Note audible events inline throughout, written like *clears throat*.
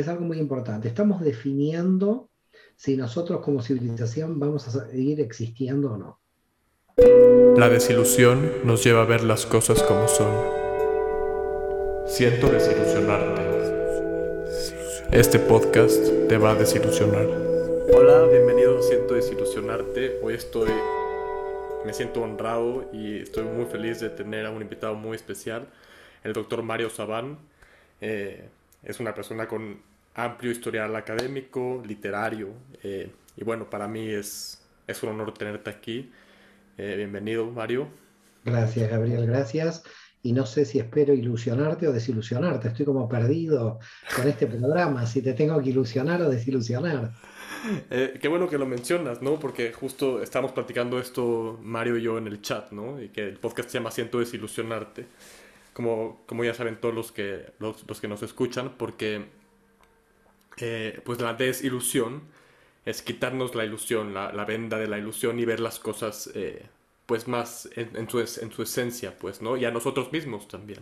es algo muy importante. Estamos definiendo si nosotros como civilización vamos a seguir existiendo o no. La desilusión nos lleva a ver las cosas como son. Siento desilusionarte. Este podcast te va a desilusionar. Hola, bienvenido a Siento desilusionarte. Hoy estoy, me siento honrado y estoy muy feliz de tener a un invitado muy especial, el doctor Mario Sabán. Eh, es una persona con amplio historial académico, literario, eh, y bueno, para mí es, es un honor tenerte aquí. Eh, bienvenido, Mario. Gracias, Gabriel, gracias. Y no sé si espero ilusionarte o desilusionarte. Estoy como perdido con este programa, si te tengo que ilusionar o desilusionar. Eh, qué bueno que lo mencionas, ¿no? Porque justo estamos platicando esto Mario y yo en el chat, ¿no? Y que el podcast se llama Siento desilusionarte. Como, como ya saben todos los que, los, los que nos escuchan, porque eh, pues la desilusión es quitarnos la ilusión, la, la, venda de la ilusión y ver las cosas eh, pues más en, su, en, su, esencia, pues, ¿no? Y a nosotros mismos también.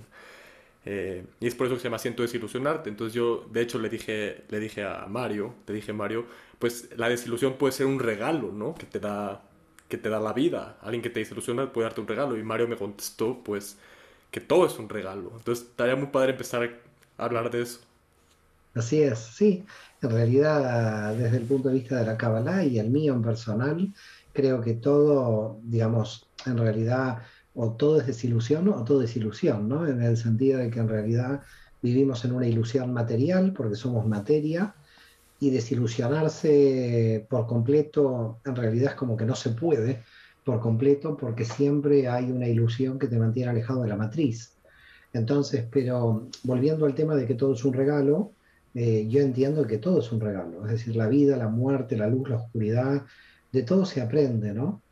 Eh, y es por eso que se llama Siento desilusionarte. Entonces yo, de hecho, le dije, le dije a Mario, le dije Mario, pues la desilusión puede ser un regalo, ¿no? Que te da, que te da la vida. Alguien que te desilusiona puede darte un regalo. Y Mario me contestó, pues, que todo es un regalo. Entonces estaría muy padre empezar a hablar de eso. Así es, sí. En realidad, desde el punto de vista de la Kabbalah y el mío en personal, creo que todo, digamos, en realidad, o todo es desilusión o todo es ilusión, ¿no? En el sentido de que en realidad vivimos en una ilusión material porque somos materia y desilusionarse por completo en realidad es como que no se puede por completo porque siempre hay una ilusión que te mantiene alejado de la matriz. Entonces, pero volviendo al tema de que todo es un regalo, eh, yo entiendo que todo es un regalo, es decir, la vida, la muerte, la luz, la oscuridad, de todo se aprende, ¿no?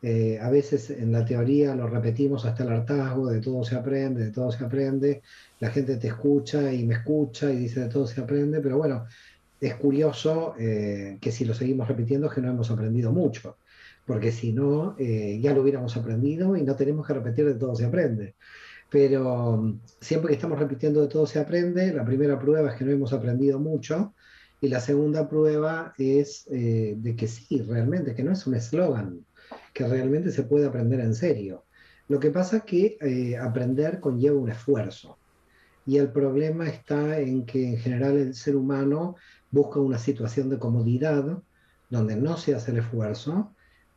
Eh, a veces en la teoría lo repetimos hasta el hartazgo, de todo se aprende, de todo se aprende, la gente te escucha y me escucha y dice de todo se aprende, pero bueno, es curioso eh, que si lo seguimos repitiendo es que no hemos aprendido mucho, porque si no, ya lo hubiéramos aprendido y no tenemos que repetir de todo se aprende pero mm, siempre que estamos repitiendo de todo se aprende. La primera prueba es que no hemos aprendido mucho y la segunda prueba es eh, de que sí, realmente, que no es un eslogan, que realmente se puede aprender en serio. Lo que pasa es que eh, aprender conlleva un esfuerzo y el problema está en que en general el ser humano busca una situación de comodidad donde no se hace el esfuerzo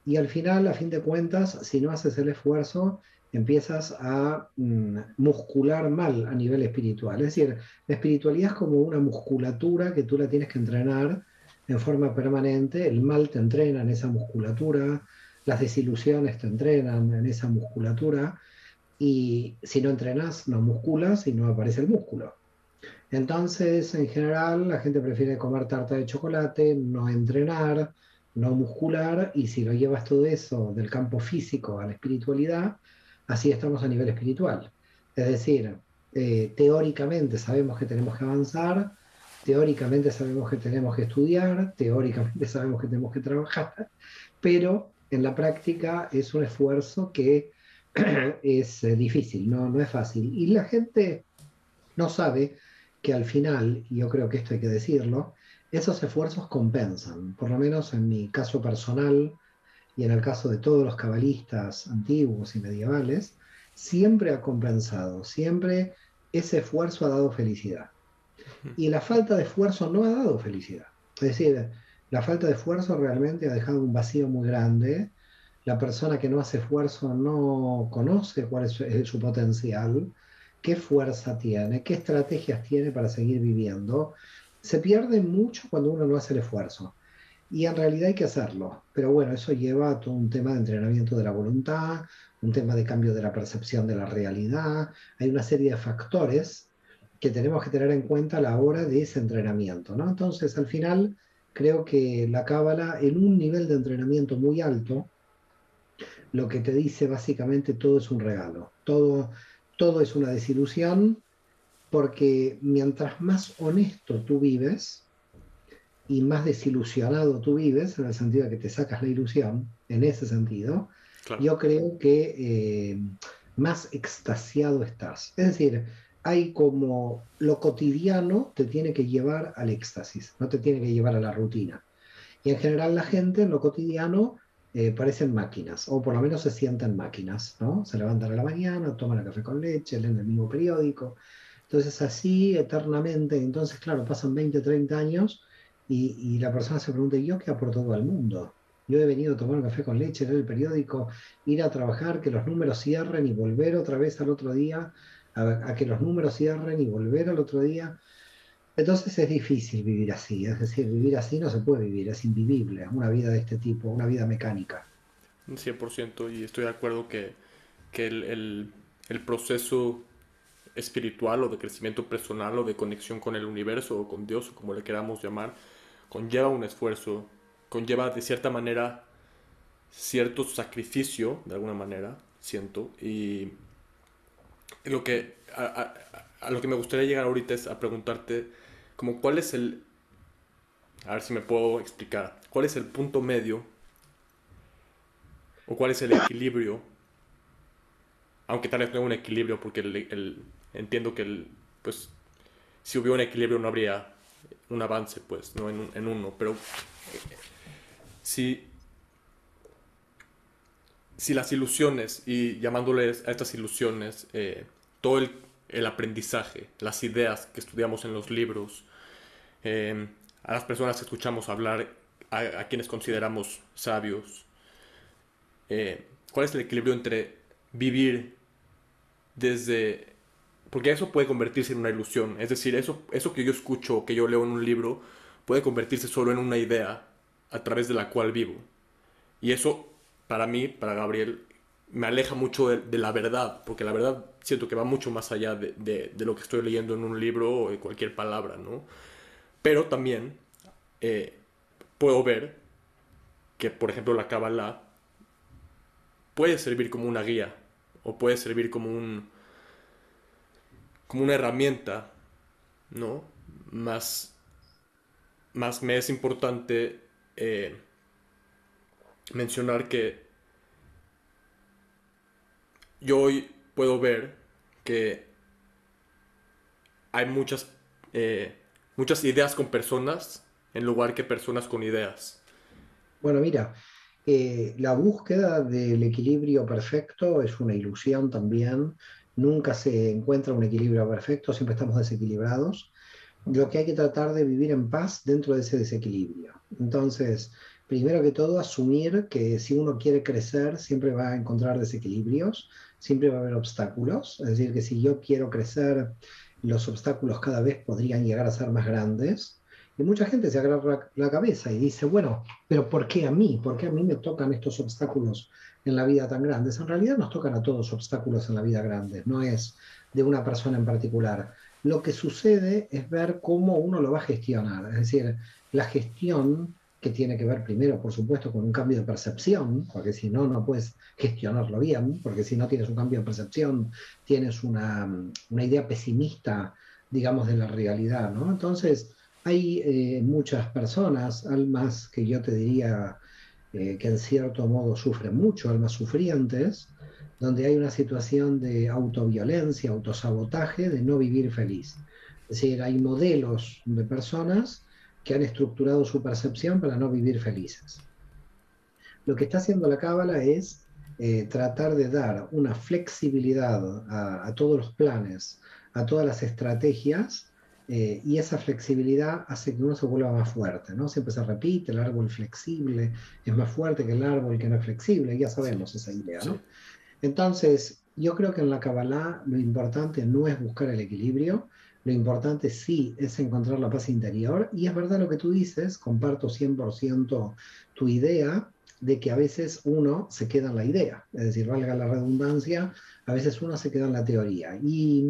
y al final, a fin de cuentas, si no haces el esfuerzo, empiezas a mm, muscular mal a nivel espiritual. Es decir, la espiritualidad es como una musculatura que tú la tienes que entrenar en forma permanente. El mal te entrena en esa musculatura, las desilusiones te entrenan en esa musculatura. Y si no entrenas, no musculas y no aparece el músculo. Entonces, en general, la gente prefiere comer tarta de chocolate, no entrenar, no muscular, y si lo llevas todo eso del campo físico a la espiritualidad, así estamos a nivel espiritual. Es decir, eh, teóricamente sabemos que tenemos que avanzar, teóricamente sabemos que tenemos que estudiar, teóricamente *laughs* sabemos que tenemos que trabajar, pero en la práctica es un esfuerzo que *clears throat* es eh, difícil, no, no es fácil. Y la gente no sabe que al final, yo creo que esto hay que decirlo, esos esfuerzos compensan, por lo menos en mi caso personal, y en el caso de todos los cabalistas antiguos y medievales, siempre ha compensado, siempre ese esfuerzo ha dado felicidad. Y la falta de esfuerzo no ha dado felicidad. Es decir, la falta de esfuerzo realmente ha dejado un vacío muy grande. La persona que no hace esfuerzo no conoce cuál es su, potencial, qué fuerza tiene, qué estrategias tiene para seguir viviendo. Se pierde mucho cuando uno no hace el esfuerzo. Y en realidad hay que hacerlo. Pero bueno, eso lleva a todo un tema de entrenamiento de la voluntad, un tema de cambio de la percepción de la realidad. Hay una serie de factores que tenemos que tener en cuenta a la hora de ese entrenamiento. ¿no? Entonces, al final, creo que la cábala, en un nivel de entrenamiento muy alto, lo que te dice básicamente todo es un regalo. Todo, todo es una desilusión, porque mientras más honesto tú vives, y más desilusionado tú vives, en el sentido de que te sacas la ilusión, en ese sentido, yo creo que eh, más extasiado estás. Es decir, hay como lo cotidiano te tiene que llevar al éxtasis, no te tiene que llevar a la rutina. Y en general la gente en lo cotidiano eh, parecen máquinas, o por lo menos se sienten máquinas, ¿no? Se levantan a la mañana, toman el café con leche, leen el mismo periódico. Entonces así eternamente, entonces claro, pasan 20, 30 años y, la persona se pregunta, ¿y yo qué aporto al mundo? Yo he venido a tomar un café con leche, leer el periódico, ir a trabajar, que los números cierren y volver otra vez al otro día, a, que los números cierren y volver al otro día. Entonces es difícil vivir así, es decir, vivir así no se puede vivir, es invivible, una vida de este tipo, una vida mecánica. 100% y estoy de acuerdo que, que el, el, proceso espiritual o de crecimiento personal o de conexión con el universo o con Dios como le queramos llamar, conlleva un esfuerzo, conlleva de cierta manera cierto sacrificio, de alguna manera, siento, y lo que, a, lo que me gustaría llegar ahorita es a preguntarte como cuál es el, a ver si me puedo explicar, cuál es el punto medio o cuál es el equilibrio, aunque tal vez no un equilibrio porque el, entiendo que el, pues si hubiera un equilibrio no habría un avance pues, no en, en uno, pero si, si las ilusiones y llamándoles a estas ilusiones eh, todo el el aprendizaje, las ideas que estudiamos en los libros, eh, a las personas que escuchamos hablar, a, quienes consideramos sabios. Eh, ¿Cuál es el equilibrio entre vivir desde... Porque eso puede convertirse en una ilusión. Es decir, eso, eso que yo escucho, que yo leo en un libro, puede convertirse solo en una idea a través de la cual vivo. Y eso, para mí, para Gabriel, me aleja mucho de, de, la verdad, porque la verdad siento que va mucho más allá de, de, de, lo que estoy leyendo en un libro o de cualquier palabra, ¿no? Pero también eh, puedo ver que, por ejemplo, la Kabbalah puede servir como una guía o puede servir como un como una herramienta, ¿no? Más, más me es importante eh, mencionar que yo hoy puedo ver que hay muchas, eh, muchas ideas con personas en lugar que personas con ideas. Bueno, mira, eh, la búsqueda del equilibrio perfecto es una ilusión también. Nunca se encuentra un equilibrio perfecto, siempre estamos desequilibrados. Lo que hay que tratar de vivir en paz dentro de ese desequilibrio. Entonces, primero que todo, asumir que si uno quiere crecer, siempre va a encontrar desequilibrios siempre va a haber obstáculos, es decir, que si yo quiero crecer, los obstáculos cada vez podrían llegar a ser más grandes. Y mucha gente se agarra la cabeza y dice, bueno, pero ¿por qué a mí? ¿Por qué a mí me tocan estos obstáculos en la vida tan grandes? En realidad nos tocan a todos obstáculos en la vida grandes, no es de una persona en particular. Lo que sucede es ver cómo uno lo va a gestionar, es decir, la gestión que tiene que ver primero, por supuesto, con un cambio de percepción, porque si no, no puedes gestionarlo bien, porque si no tienes un cambio de percepción, tienes una, una idea pesimista, digamos, de la realidad, ¿no? Entonces, hay eh, muchas personas, almas que yo te diría eh, que en cierto modo sufren mucho, almas sufrientes, donde hay una situación de autoviolencia, autosabotaje, de no vivir feliz. Es decir, hay modelos de personas que han estructurado su percepción para no vivir felices. Lo que está haciendo la cábala es eh, tratar de dar una flexibilidad a, a, todos los planes, a todas las estrategias, eh, y esa flexibilidad hace que uno se vuelva más fuerte, ¿no? Siempre se repite, el árbol flexible es más fuerte que el árbol que no es flexible, ya sabemos esa idea, ¿no? Entonces, yo creo que en la Kabbalah lo importante no es buscar el equilibrio, lo importante sí es encontrar la paz interior y es verdad lo que tú dices, comparto 100% tu idea de que a veces uno se queda en la idea, es decir, valga la redundancia, a veces uno se queda en la teoría. Y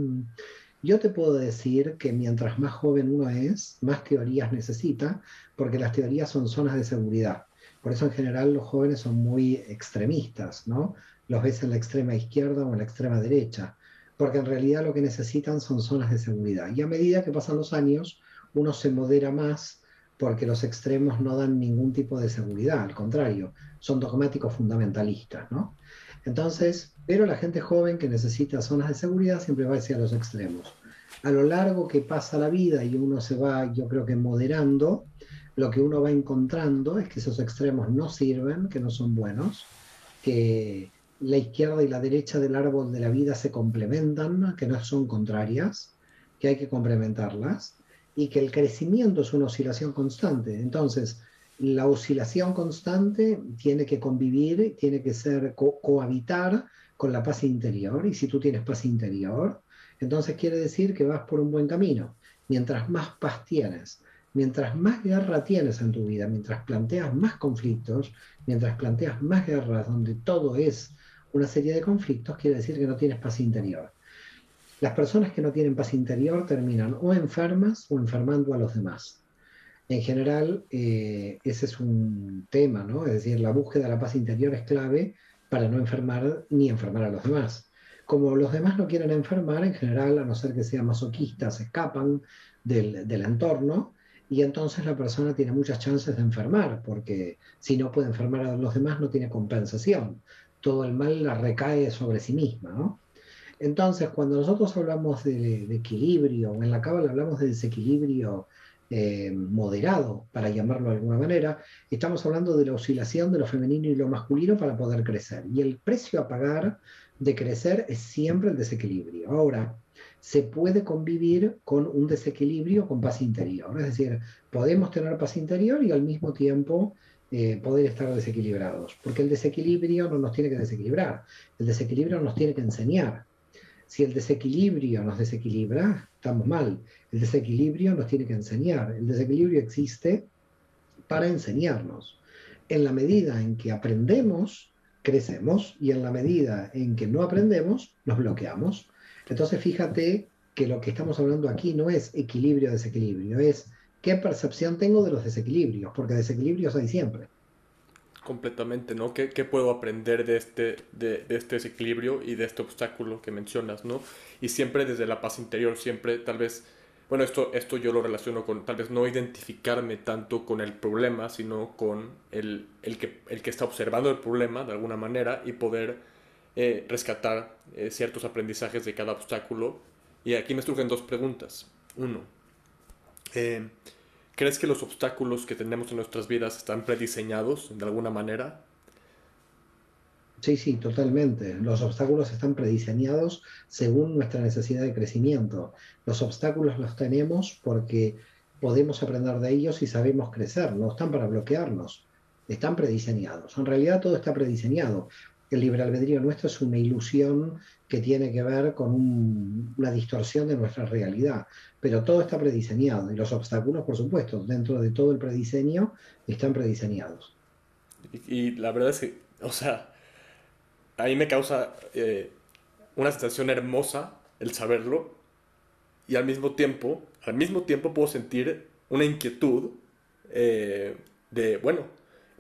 yo te puedo decir que mientras más joven uno es, más teorías necesita, porque las teorías son zonas de seguridad. Por eso en general los jóvenes son muy extremistas, ¿no? Los ves en la extrema izquierda o en la extrema derecha porque en realidad lo que necesitan son zonas de seguridad. Y a medida que pasan los años, uno se modera más porque los extremos no dan ningún tipo de seguridad, al contrario, son dogmáticos fundamentalistas, ¿no? Entonces, pero la gente joven que necesita zonas de seguridad siempre va hacia los extremos. a lo largo que pasa la vida y uno se va, yo creo que moderando, lo que uno va encontrando es que esos extremos no sirven, que no son buenos, que la izquierda y la derecha del árbol de la vida se complementan, que no son contrarias, que hay que complementarlas, y que el crecimiento es una oscilación constante. Entonces, la oscilación constante tiene que convivir, tiene que ser cohabitar con la paz interior, y si tú tienes paz interior, entonces quiere decir que vas por un buen camino. Mientras más paz tienes, mientras más guerra tienes en tu vida, mientras planteas más conflictos, mientras planteas más guerras donde todo es una serie de conflictos, quiere decir que no tienes paz interior. Las personas que no tienen paz interior terminan o enfermas o enfermando a los demás. En general, eh, ese es un tema, ¿no? Es decir, la búsqueda de la paz interior es clave para no enfermar ni enfermar a los demás. Como los demás no quieren enfermar, en general, a no ser que sean masoquistas, escapan del, entorno y entonces la persona tiene muchas chances de enfermar, porque si no puede enfermar a los demás no tiene compensación. Todo el mal la recae sobre sí misma, ¿no? Entonces, cuando nosotros hablamos de, equilibrio, en la cábala hablamos de desequilibrio eh, moderado, para llamarlo de alguna manera, estamos hablando de la oscilación de lo femenino y lo masculino para poder crecer. Y el precio a pagar de crecer es siempre el desequilibrio. Ahora, se puede convivir con un desequilibrio con paz interior. Es decir, podemos tener paz interior y al mismo tiempo eh, poder estar desequilibrados. Porque el desequilibrio no nos tiene que desequilibrar, el desequilibrio nos tiene que enseñar. Si el desequilibrio nos desequilibra, estamos mal. El desequilibrio nos tiene que enseñar. El desequilibrio existe para enseñarnos. En la medida en que aprendemos, crecemos y en la medida en que no aprendemos, nos bloqueamos. Entonces fíjate que lo que estamos hablando aquí no es equilibrio-desequilibrio, es qué percepción tengo de los desequilibrios, porque desequilibrios hay siempre completamente, ¿no? ¿Qué, ¿Qué, puedo aprender de este, de, este desequilibrio y de este obstáculo que mencionas, ¿no? Y siempre desde la paz interior, siempre tal vez, bueno, esto, esto yo lo relaciono con tal vez no identificarme tanto con el problema, sino con el, el, que, el que está observando el problema de alguna manera y poder eh, rescatar eh, ciertos aprendizajes de cada obstáculo. Y aquí me surgen dos preguntas. Uno, eh, ¿Crees que los obstáculos que tenemos en nuestras vidas están prediseñados de alguna manera? Sí, sí, totalmente. Los obstáculos están prediseñados según nuestra necesidad de crecimiento. Los obstáculos los tenemos porque podemos aprender de ellos y sabemos crecer, no están para bloquearnos, están prediseñados. En realidad todo está prediseñado el libre albedrío nuestro es una ilusión que tiene que ver con una distorsión de nuestra realidad, pero todo está prediseñado y los obstáculos, por supuesto, dentro de todo el prediseño, están prediseñados. Y, la verdad es que, o sea, a mí me causa eh, una sensación hermosa el saberlo y al mismo tiempo, al mismo tiempo puedo sentir una inquietud eh, de, bueno,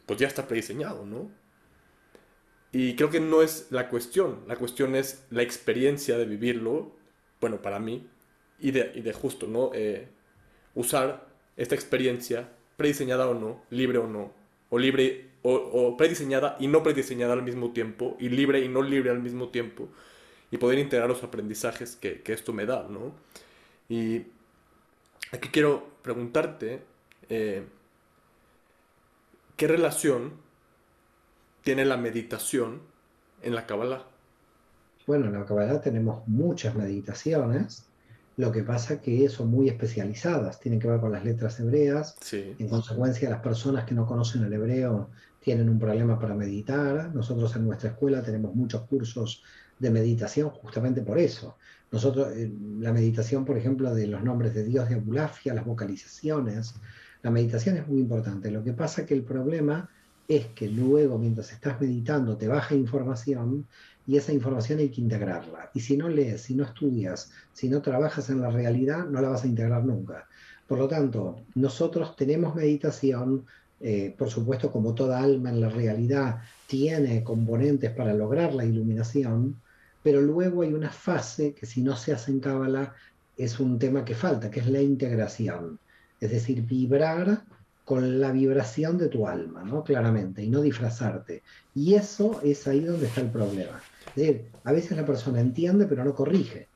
pues ya está prediseñado, ¿no? Y creo que no es la cuestión, la cuestión es la experiencia de vivirlo, bueno, para mí, y de, y de justo, ¿no? Eh, usar esta experiencia, prediseñada o no, libre o no, o libre o, prediseñada y no prediseñada al mismo tiempo, y libre y no libre al mismo tiempo, y poder integrar los aprendizajes que, que esto me da, ¿no? Y aquí quiero preguntarte, eh, ¿qué relación tiene la meditación en la Kabbalah? Bueno, en la Kabbalah tenemos muchas meditaciones, lo que pasa que son muy especializadas, tienen que ver con las letras hebreas, en consecuencia las personas que no conocen el hebreo tienen un problema para meditar, nosotros en nuestra escuela tenemos muchos cursos de meditación justamente por eso. Nosotros, eh, la meditación, por ejemplo, de los nombres de Dios de Abulafia, las vocalizaciones, la meditación es muy importante. Lo que pasa que el problema es que luego mientras estás meditando te baja información y esa información hay que integrarla. Y si no lees, si no estudias, si no trabajas en la realidad, no la vas a integrar nunca. Por lo tanto, nosotros tenemos meditación, eh, por supuesto como toda alma en la realidad tiene componentes para lograr la iluminación, pero luego hay una fase que si no se hace en Cábala es un tema que falta, que es la integración. Es decir, vibrar con la vibración de tu alma, ¿no? Claramente, y no disfrazarte. Y eso es ahí donde está el problema. Es decir, a veces la persona entiende pero no corrige.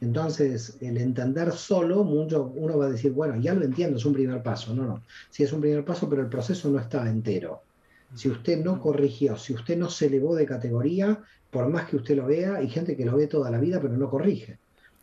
Entonces, el entender solo, mucho, uno va a decir, bueno, ya lo entiendo, es un primer paso. No, no. Sí es un primer paso, pero el proceso no está entero. Si usted no corrigió, si usted no se elevó de categoría, por más que usted lo vea, hay gente que lo ve toda la vida, pero no corrige.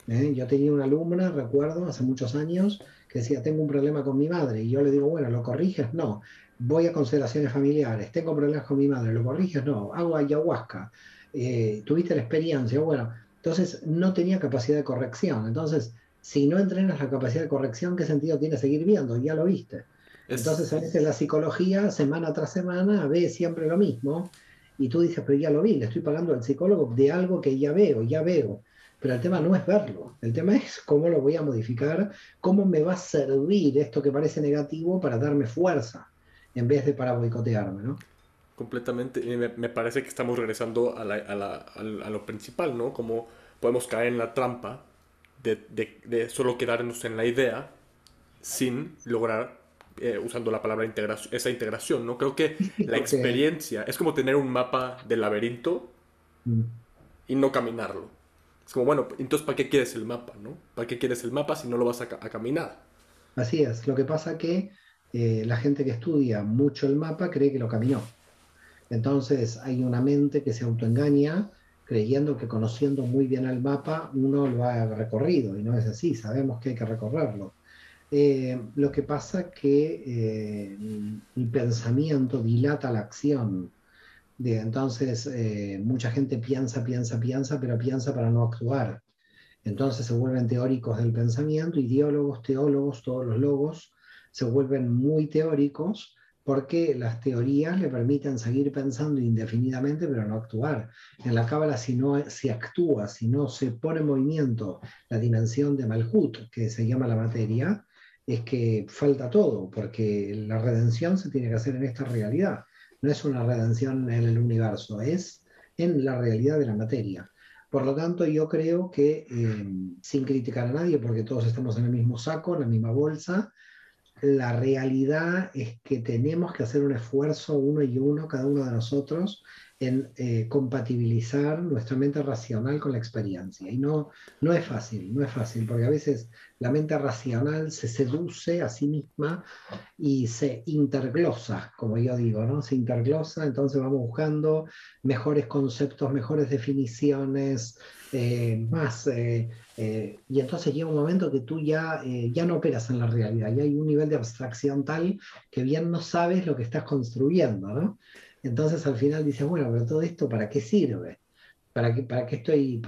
¿eh? Yo tenía una alumna, recuerdo, hace muchos años, que decía, tengo un problema con mi madre. Y yo le digo, bueno, ¿lo corriges? No. Voy a constelaciones familiares, tengo problemas con mi madre, ¿lo corriges? No. Hago ayahuasca. Eh, ¿Tuviste la experiencia? Bueno, entonces no tenía capacidad de corrección. Entonces, si no entrenas la capacidad de corrección, ¿qué sentido tiene seguir viendo? Ya lo viste. Entonces a veces la psicología, semana tras semana, ve siempre lo mismo y tú dices, pero ya lo vi, le estoy pagando al psicólogo de algo que ya veo, ya veo. Pero el tema no es verlo, el tema es cómo lo voy a modificar, cómo me va a servir esto que parece negativo para darme fuerza, en vez de para boicotearme, ¿no? Completamente, y me, parece que estamos regresando a, lo principal, ¿no? Cómo podemos caer en la trampa de, solo quedarnos en la idea sin lograr eh, usando la palabra integración, esa integración, ¿no? Creo que *laughs* la experiencia es como tener un mapa del laberinto mm. y no caminarlo. Es como, bueno, entonces ¿para qué quieres el mapa, no? ¿Para qué quieres el mapa si no lo vas a, caminar? Así es. Lo que pasa que eh, la gente que estudia mucho el mapa cree que lo caminó. Entonces hay una mente que se autoengaña creyendo que conociendo muy bien el mapa uno lo ha recorrido y no es así, sabemos que hay que recorrerlo. Eh, lo que pasa que eh, el pensamiento dilata la acción. Entonces, eh, mucha gente piensa, piensa, piensa, pero piensa para no actuar. Entonces se vuelven teóricos del pensamiento, ideólogos, teólogos, todos los logos se vuelven muy teóricos porque las teorías le permiten seguir pensando indefinidamente, pero no actuar. En la cábala, si no se actúa, si no se pone en movimiento la dimensión de Malhut, que se llama la materia, es que falta todo, porque la redención se tiene que hacer en esta realidad. No es una redención en el universo, es en la realidad de la materia. Por lo tanto, yo creo que, eh, sin criticar a nadie, porque todos estamos en el mismo saco, en la misma bolsa, la realidad es que tenemos que hacer un esfuerzo uno y uno, cada uno de nosotros, en eh, compatibilizar nuestra mente racional con la experiencia. Y no, no es fácil, no es fácil, porque a veces la mente racional se seduce a sí misma y se interglosa, como yo digo, ¿no? Se interglosa, entonces vamos buscando mejores conceptos, mejores definiciones, eh, más. Eh, y entonces llega un momento que tú ya, ya no operas en la realidad, ya hay un nivel de abstracción tal que bien no sabes lo que estás construyendo, ¿no? Entonces al final dices, bueno, pero todo esto, ¿para qué sirve? ¿Para qué, para qué estoy?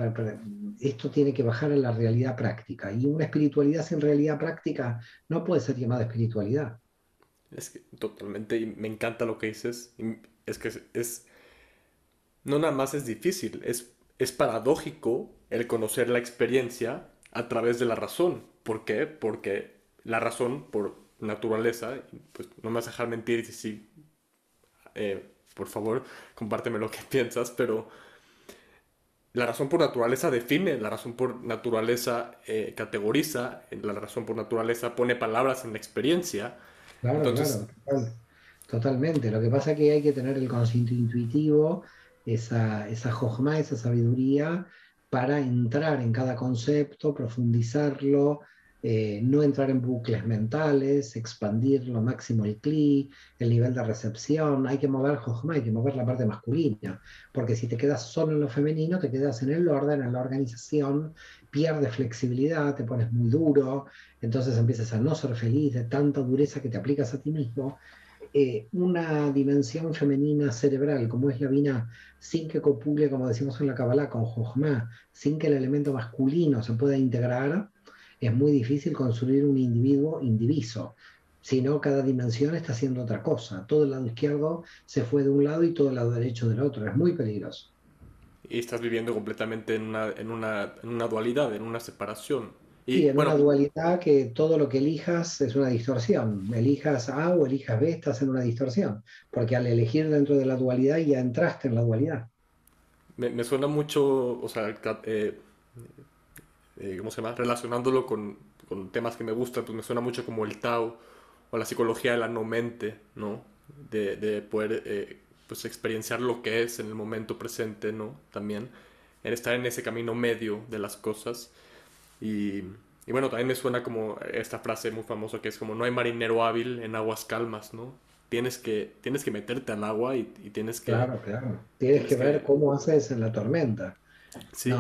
Esto tiene que bajar a la realidad práctica. Y una espiritualidad sin realidad práctica no puede ser llamada espiritualidad. Es que totalmente, me encanta lo que dices. Es que es, no nada más es difícil, es, es paradójico el conocer la experiencia a través de la razón. ¿Por qué? Porque la razón, por naturaleza, pues no me vas a dejar mentir si eh, por favor, compárteme lo que *laughs* piensas, pero la razón por naturaleza define, la razón por naturaleza eh, categoriza, la razón por naturaleza pone palabras en la experiencia. Claro, Entonces... claro, totalmente. Lo que pasa es que hay que tener el conocimiento intuitivo, esa, esa jojma, esa sabiduría, para entrar en cada concepto, profundizarlo, eh, no entrar en bucles mentales, expandir lo máximo el CLI, el nivel de recepción, hay que mover Jojma, hay que mover la parte masculina, porque si te quedas solo en lo femenino, te quedas en el orden, en la organización, pierdes flexibilidad, te pones muy duro, entonces empiezas a no ser feliz de tanta dureza que te aplicas a ti mismo. Eh, una dimensión femenina cerebral como es la vina, sin que copule, como decimos en la Kabbalah, con Jojma, sin que el elemento masculino se pueda integrar, es muy difícil construir un individuo indiviso, sino cada dimensión está haciendo otra cosa. Todo el lado izquierdo se fue de un lado y todo el lado derecho del otro. Es muy peligroso. Y estás viviendo completamente en una, en una, en una dualidad, en una separación. Y, sí, en una dualidad que todo lo que elijas es una distorsión. Elijas A o elijas B, estás en una distorsión. Porque al elegir dentro de la dualidad ya entraste en la dualidad. Me, me suena mucho, o sea, eh, eh, ¿cómo se llama? Relacionándolo con, con, temas que me gustan, pues me suena mucho como el Tao o la psicología de la no-mente, ¿no? De, de poder eh, pues experienciar lo que es en el momento presente, ¿no? También, en estar en ese camino medio de las cosas. Y, y, bueno, también me suena como esta frase muy famosa que es como no hay marinero hábil en aguas calmas, ¿no? Tienes que, tienes que meterte al agua y, tienes que... Claro, claro. Tienes, que, ver cómo haces en la tormenta. Sí.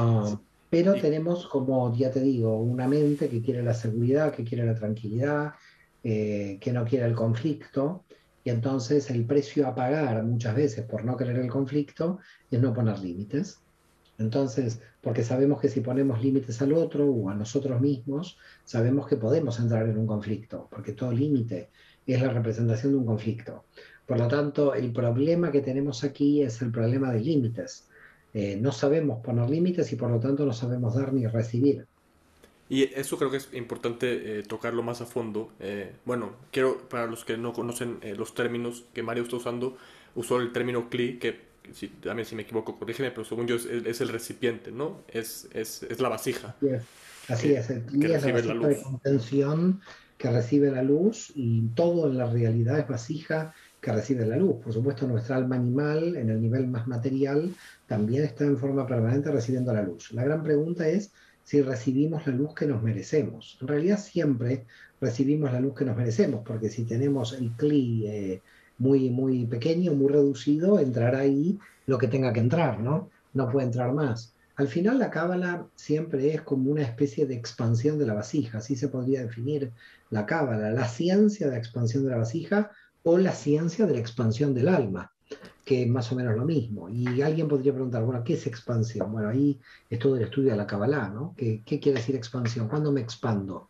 Pero tenemos, como ya te digo, una mente que quiere la seguridad, que quiere la tranquilidad, eh, que no quiere el conflicto. Y entonces el precio a pagar muchas veces por no querer el conflicto es no poner límites. Entonces, porque sabemos que si ponemos límites al otro o a nosotros mismos, sabemos que podemos entrar en un conflicto, porque todo límite es la representación de un conflicto. Por lo tanto, el problema que tenemos aquí es el problema de límites. Eh, no sabemos poner límites y por lo tanto no sabemos dar ni recibir. Y eso creo que es importante eh, tocarlo más a fondo. Eh, bueno, quiero, para los que no conocen los términos que Mario está usando, usó el término CLI, que si, también si me equivoco, corrígeme, pero según yo es, el recipiente, ¿no? Es, es, es la vasija. Así es, el es la vasija de contención que recibe la luz y todo en la realidad es vasija recibe la luz. Por supuesto, nuestra alma animal, en el nivel más material, también está en forma permanente recibiendo la luz. La gran pregunta es si recibimos la luz que nos merecemos. En realidad siempre recibimos la luz que nos merecemos, porque si tenemos el CLI eh, muy, muy pequeño, muy reducido, entrará ahí lo que tenga que entrar, ¿no? No puede entrar más. Al final la cábala siempre es como una especie de expansión de la vasija, así se podría definir la cábala, la ciencia de expansión de la vasija o la ciencia de la expansión del alma, que es más o menos lo mismo. Y alguien podría preguntar, bueno, ¿qué es expansión? Bueno, ahí es todo el estudio de la cábala, ¿no? ¿Qué, ¿Qué quiere decir expansión? ¿Cuándo me expando?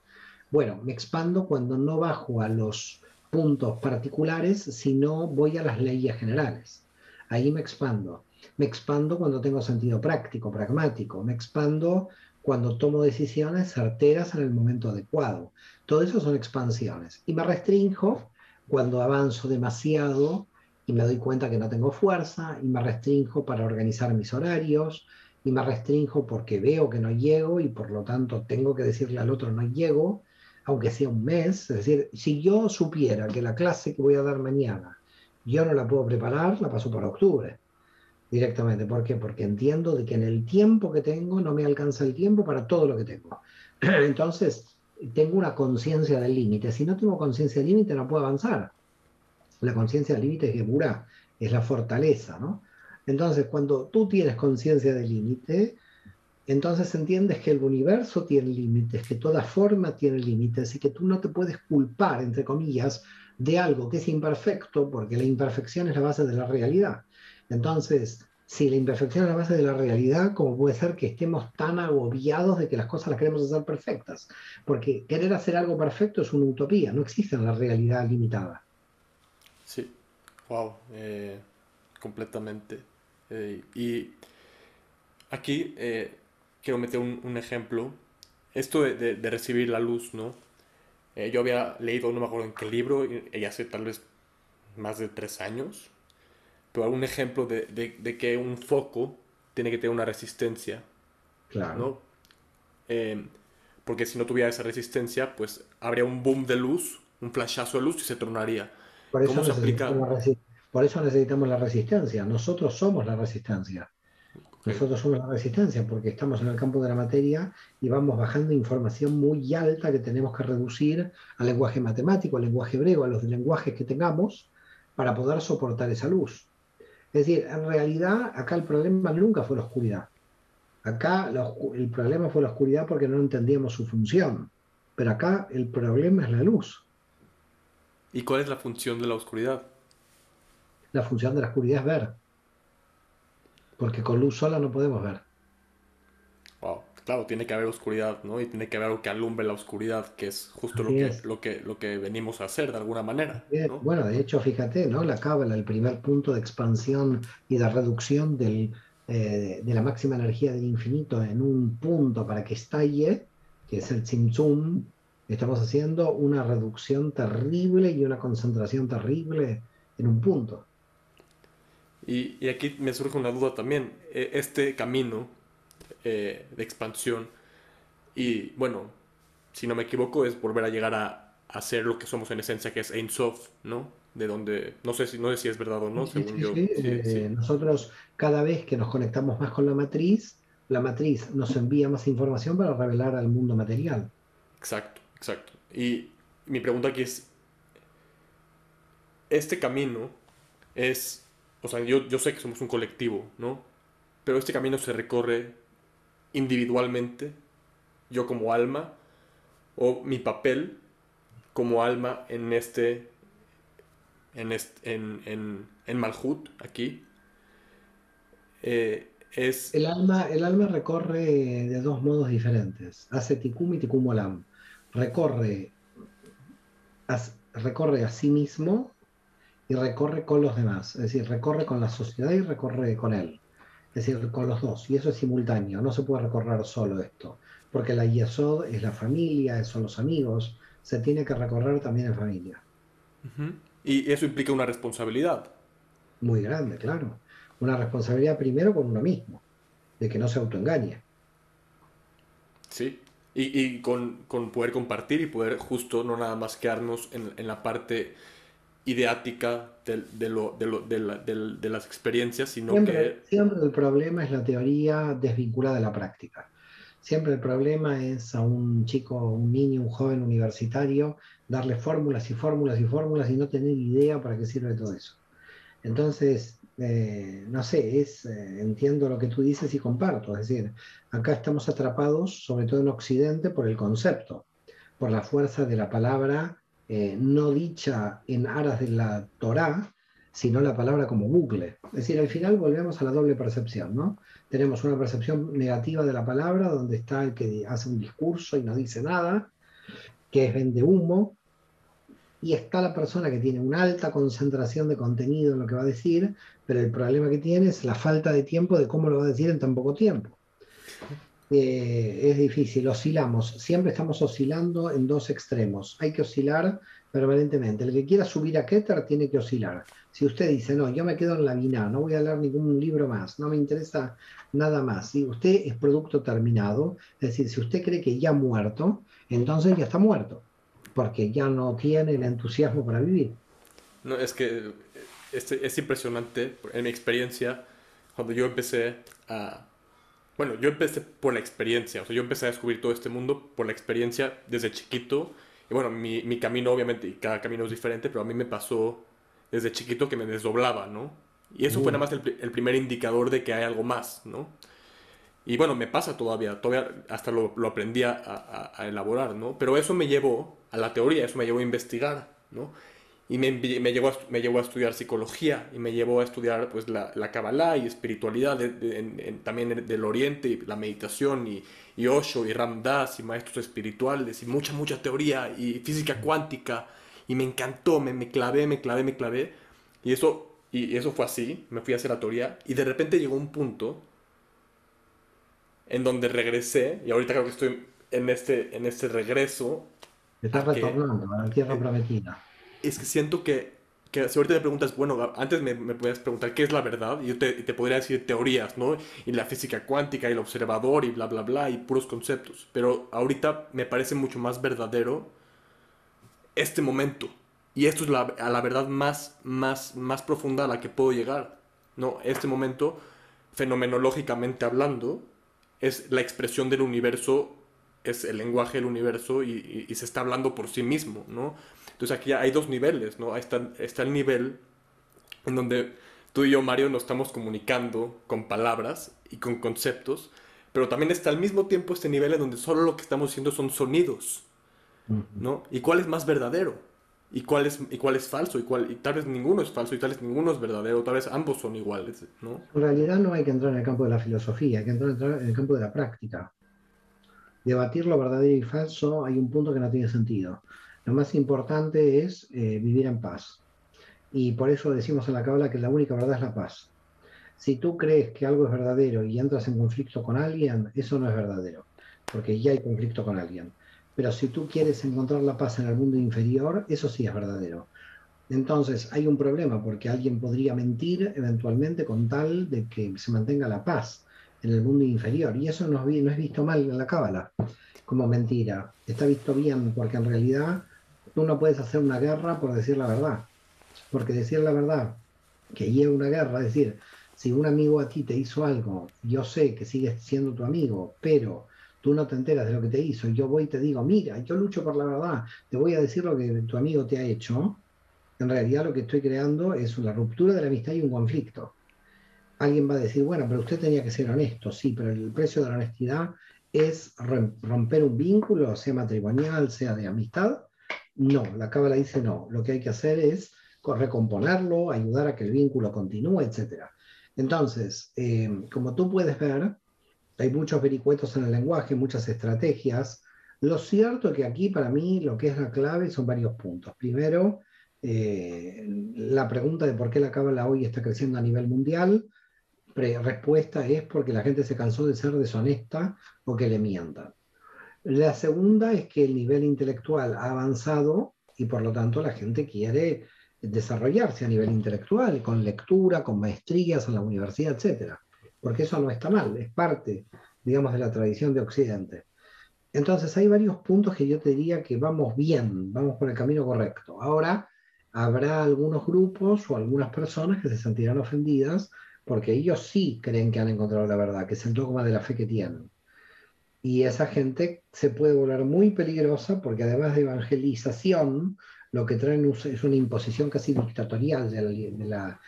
Bueno, me expando cuando no bajo a los puntos particulares, si no voy a las leyes generales. Ahí me expando. Me expando cuando tengo sentido práctico, pragmático. Me expando cuando tomo decisiones certeras en el momento adecuado. Todo eso son expansiones. Y me restrinjo cuando avanzo demasiado y me doy cuenta que no tengo fuerza, y me restrinjo para organizar mis horarios, y me restrinjo porque veo que no llego y por lo tanto tengo que decirle al otro no llego, aunque sea un mes, es decir, si yo supiera que la clase que voy a dar mañana yo no la puedo preparar, la paso para octubre directamente. ¿Por qué? Porque entiendo de que en el tiempo que tengo no me alcanza el tiempo para todo lo que tengo. *clears throat* Entonces, tengo una conciencia del límite. Si no tengo conciencia del límite, no puedo avanzar. La conciencia del límite es es la fortaleza, ¿no? Entonces, cuando tú tienes conciencia del límite, entonces entiendes que el universo tiene límites, que toda forma tiene límites y que tú no te puedes culpar, entre comillas, de algo que es imperfecto, porque la imperfección es la base de la realidad. Entonces, si la imperfección es la base de la realidad, ¿cómo puede ser que estemos tan agobiados de que las cosas las queremos hacer perfectas? Porque querer hacer algo perfecto es una utopía, no existe en la realidad limitada. Sí, wow, eh, completamente. Eh, y aquí eh, quiero meter un, ejemplo. Esto de, recibir la luz, ¿no? Yo había leído, no me acuerdo en qué libro, y, hace tal vez más de tres años, pero un ejemplo de, que un foco tiene que tener una resistencia. Claro. ¿no? Eh, porque si no tuviera esa resistencia, pues habría un boom de luz, un flashazo de luz y se tornaría. ¿Cómo se aplica? Por eso necesitamos la resistencia. Nosotros somos la resistencia. Nosotros somos la resistencia porque estamos en el campo de la materia y vamos bajando información muy alta que tenemos que reducir al lenguaje matemático, al lenguaje hebreo, a los lenguajes que tengamos para poder soportar esa luz. Es decir, en realidad acá el problema nunca fue la oscuridad. Acá el problema fue la oscuridad porque no entendíamos su función. Pero acá el problema es la luz. ¿Y cuál es la función de la oscuridad? La función de la oscuridad es ver porque con luz sola no podemos ver. Claro, tiene que haber oscuridad, ¿no? Y tiene que haber algo que alumbre la oscuridad, que es justo lo que, lo que, lo, que, venimos a hacer de alguna manera. Bueno, de hecho, fíjate, ¿no? La cábala, el primer punto de expansión y de reducción del, eh, de la máxima energía del infinito en un punto para que estalle, que es el Tzimtzum, estamos haciendo una reducción terrible y una concentración terrible en un punto. Y, aquí me surge una duda también. E, este camino eh, de expansión, y bueno, si no me equivoco, es volver a llegar a, a ser lo que somos en esencia, que es Ein Sof, ¿no? De donde, no sé si, no sé si es verdad o no, según yo. Eh, nosotros, cada vez que nos conectamos más con la matriz, la matriz nos envía más información para revelar al mundo material. Exacto, exacto. Y mi pregunta aquí es, este camino es, o sea, yo, yo sé que somos un colectivo, ¿no? Pero este camino se recorre individualmente, yo como alma, o mi papel como alma en este, en, en, en, en Malhut, aquí, eh, es... El alma, el alma recorre de dos modos diferentes, hace tikum y tikum olam. Recorre, recorre a sí mismo y recorre con los demás, es decir, recorre con la sociedad y recorre con él, es decir, con los dos, y eso es simultáneo, no se puede recorrer solo esto, porque la Yesod es la familia, son los amigos, se tiene que recorrer también en familia. Y eso implica una responsabilidad. Muy grande, claro. Una responsabilidad primero con uno mismo, de que no se autoengañe. Sí, y, con, poder compartir y poder justo no nada más quedarnos en, en la parte ideática de, de, lo, de, lo, de, las experiencias, sino que... Siempre el problema es la teoría desvinculada de la práctica. Siempre el problema es a un chico, un niño, un joven universitario, darle fórmulas y fórmulas y fórmulas y no tener idea para qué sirve todo eso. Entonces, eh, no sé, es, eh, entiendo lo que tú dices y comparto. Es decir, acá estamos atrapados, sobre todo en Occidente, por el concepto, por la fuerza de la palabra eh, no dicha en aras de la Torá, sino la palabra como bucle. Es decir, al final volvemos a la doble percepción, ¿no? Tenemos una percepción negativa de la palabra, donde está el que hace un discurso y no dice nada, que es vende humo, y está la persona que tiene una alta concentración de contenido en lo que va a decir, pero el problema que tiene es la falta de tiempo de cómo lo va a decir en tan poco tiempo. Eh, es difícil, oscilamos, siempre estamos oscilando en dos extremos, hay que oscilar permanentemente. El que quiera subir a Keter tiene que oscilar. Si usted dice, no, yo me quedo en la mina, no voy a leer ningún libro más, no me interesa nada más, si usted es producto terminado, es decir, si usted cree que ya ha muerto, entonces ya está muerto, porque ya no tiene el entusiasmo para vivir. No, es que es, es impresionante, en mi experiencia, cuando yo empecé a bueno, yo empecé por la experiencia, o sea, yo empecé a descubrir todo este mundo por la experiencia desde chiquito. Y bueno, mi, mi camino obviamente, y cada camino es diferente, pero a mí me pasó desde chiquito que me desdoblaba, ¿no? Y eso fue nada más el, el, primer indicador de que hay algo más, ¿no? Y bueno, me pasa todavía, todavía hasta lo, lo aprendí a, a, a, elaborar, ¿no? Pero eso me llevó a la teoría, eso me llevó a investigar, ¿no? Y me, me, llevó a, me llevó a estudiar psicología y me llevó a estudiar pues la, la Kabbalah y espiritualidad también del Oriente y la meditación y, y Osho y Ramdas y maestros espirituales y mucha mucha teoría y física cuántica y me encantó, me, me clavé, me clavé, me clavé y eso, y eso fue así, me fui a hacer la teoría y de repente llegó un punto en donde regresé y ahorita creo que estoy en este, en este regreso. Estás retornando a la tierra prometida es que siento que, que si ahorita me preguntas, bueno, antes me, me podías preguntar qué es la verdad, y yo te, te, podría decir teorías, ¿no? Y la física cuántica, y el observador, y bla, bla, bla, y puros conceptos. Pero ahorita me parece mucho más verdadero este momento. Y esto es la, a la verdad más, más, más profunda a la que puedo llegar, ¿no? Este momento, fenomenológicamente hablando, es la expresión del universo, es el lenguaje del universo y, y, y se está hablando por sí mismo, ¿no? Entonces aquí hay dos niveles, ¿no? Está, está el nivel en donde tú y yo, Mario, nos estamos comunicando con palabras y con conceptos, pero también está al mismo tiempo este nivel en donde solo lo que estamos haciendo son sonidos, ¿no? ¿Y cuál es más verdadero? ¿Y cuál es, y cuál es falso? ¿Y, cuál, y tal vez ninguno es falso y tal vez ninguno es verdadero, tal vez ambos son iguales, ¿no? En realidad no hay que entrar en el campo de la filosofía, hay que entrar en el campo de la práctica. Debatir lo verdadero y falso hay un punto que no tiene sentido. Lo más importante es eh, vivir en paz. Y por eso decimos en la Cábala que la única verdad es la paz. Si tú crees que algo es verdadero y entras en conflicto con alguien, eso no es verdadero, porque ya hay conflicto con alguien. Pero si tú quieres encontrar la paz en el mundo inferior, eso sí es verdadero. Entonces hay un problema porque alguien podría mentir eventualmente con tal de que se mantenga la paz en el mundo inferior. Y eso no, no es visto mal en la Cábala como mentira. Está visto bien porque en realidad tú no puedes hacer una guerra por decir la verdad. Porque decir la verdad que lleva una guerra, es decir, si un amigo a ti te hizo algo, yo sé que sigues siendo tu amigo, pero tú no te enteras de lo que te hizo, yo voy y te digo, mira, yo lucho por la verdad, te voy a decir lo que tu amigo te ha hecho, en realidad lo que estoy creando es una ruptura de la amistad y un conflicto. Alguien va a decir, bueno, pero usted tenía que ser honesto, sí, pero el precio de la honestidad es romper un vínculo, sea matrimonial, sea de amistad. No, la cábala dice no. Lo que hay que hacer es recomponerlo, ayudar a que el vínculo continúe, etc. Entonces, eh, como tú puedes ver, hay muchos vericuetos en el lenguaje, muchas estrategias. Lo cierto es que aquí para mí lo que es la clave son varios puntos. Primero, eh, la pregunta de por qué la cábala hoy está creciendo a nivel mundial respuesta es porque la gente se cansó de ser deshonesta o que le mientan. La segunda es que el nivel intelectual ha avanzado y por lo tanto la gente quiere desarrollarse a nivel intelectual, con lectura, con maestrías en la universidad, etc. Porque eso no está mal, es parte, digamos, de la tradición de Occidente. Entonces hay varios puntos que yo te diría que vamos bien, vamos por el camino correcto. Ahora habrá algunos grupos o algunas personas que se sentirán ofendidas porque ellos sí creen que han encontrado la verdad, que es el dogma de la fe que tienen. Y esa gente se puede volver muy peligrosa porque además de evangelización, lo que traen es una imposición casi dictatorial de la,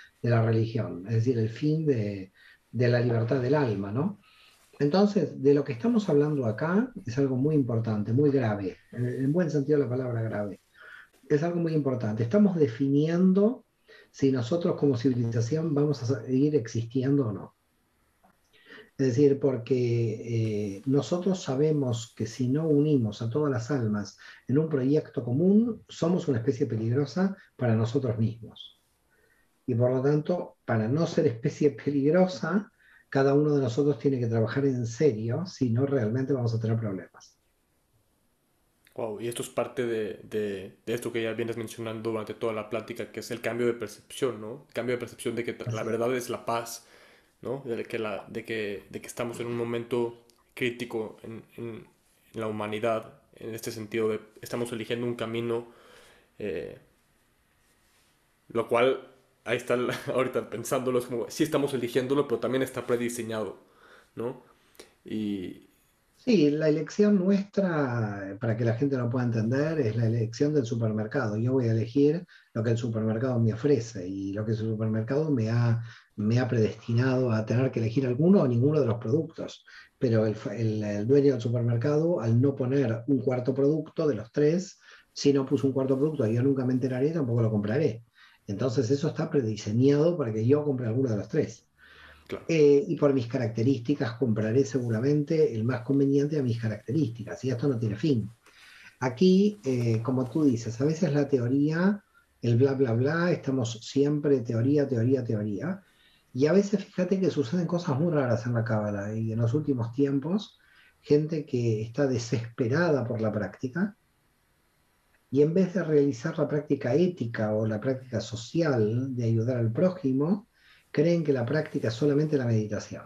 religión, es decir, el fin de, la libertad del alma, ¿no? Entonces, de lo que estamos hablando acá es algo muy importante, muy grave, en, en buen sentido de la palabra grave. Es algo muy importante. Estamos definiendo si nosotros como civilización vamos a seguir existiendo o no. Es decir, porque eh, nosotros sabemos que si no unimos a todas las almas en un proyecto común, somos una especie peligrosa para nosotros mismos. Y por lo tanto, para no ser especie peligrosa, cada uno de nosotros tiene que trabajar en serio, si no realmente vamos a tener problemas y esto es parte de, de, esto que ya vienes mencionando durante toda la plática, que es el cambio de percepción, ¿no? El cambio de percepción de que la verdad es la paz, ¿no? De que, estamos en un momento crítico en, la humanidad, en este sentido estamos eligiendo un camino, eh, lo cual, ahí está *laughs* ahorita pensándolo, es como, sí estamos eligiéndolo, pero también está prediseñado, ¿no? Y, Sí, la elección nuestra, para que la gente lo pueda entender, es la elección del supermercado. Yo voy a elegir lo que el supermercado me ofrece y lo que el supermercado me ha, me ha predestinado a tener que elegir alguno o ninguno de los productos. Pero el, el, dueño del supermercado, al no poner un cuarto producto de los tres, si no puso un cuarto producto, yo nunca me enteraré, tampoco lo compraré. Entonces eso está prediseñado para que yo compre alguno de los tres. Eh, y por mis características compraré seguramente el más conveniente a mis características, y esto no tiene fin. Aquí, eh, como tú dices, a veces la teoría, el bla, bla, bla, estamos siempre teoría, teoría, teoría, y a veces fíjate que suceden cosas muy raras en la cábala, y en los últimos tiempos, gente que está desesperada por la práctica, y en vez de realizar la práctica ética o la práctica social de ayudar al prójimo, creen que la práctica es solamente la meditación.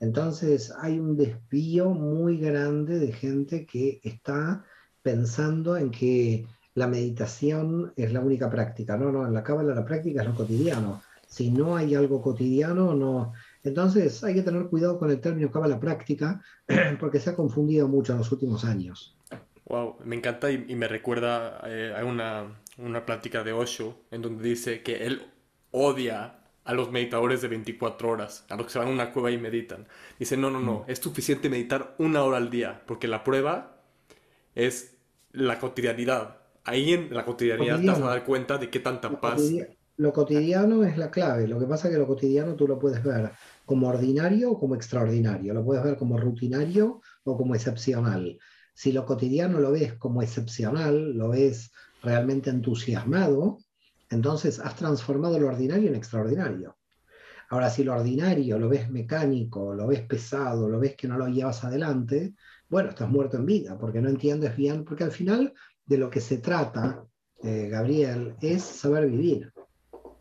Entonces hay un desvío muy grande de gente que está pensando en que la meditación es la única práctica. No, no, en la cábala la práctica es lo cotidiano. Si no hay algo cotidiano, no. Entonces hay que tener cuidado con el término cábala práctica *clears throat* porque se ha confundido mucho en los últimos años. Wow, me encanta y, me recuerda eh, a una, una plática de Osho en donde dice que él odia a los meditadores de 24 horas, a los que se van a una cueva y meditan. Dice, no, no, no, mm. es suficiente meditar una hora al día, porque la prueba es la cotidianidad. Ahí en la cotidianidad te vas a dar cuenta de qué tanta paz. Lo cotidiano es la clave. Lo que pasa es que lo cotidiano tú lo puedes ver como ordinario o como extraordinario. Lo puedes ver como rutinario o como excepcional. Si lo cotidiano lo ves como excepcional, lo ves realmente entusiasmado, entonces has transformado lo ordinario en extraordinario. Ahora, si lo ordinario lo ves mecánico, lo ves pesado, lo ves que no lo llevas adelante, bueno, estás muerto en vida, porque no entiendes bien, porque al final de lo que se trata, eh, Gabriel, es saber vivir.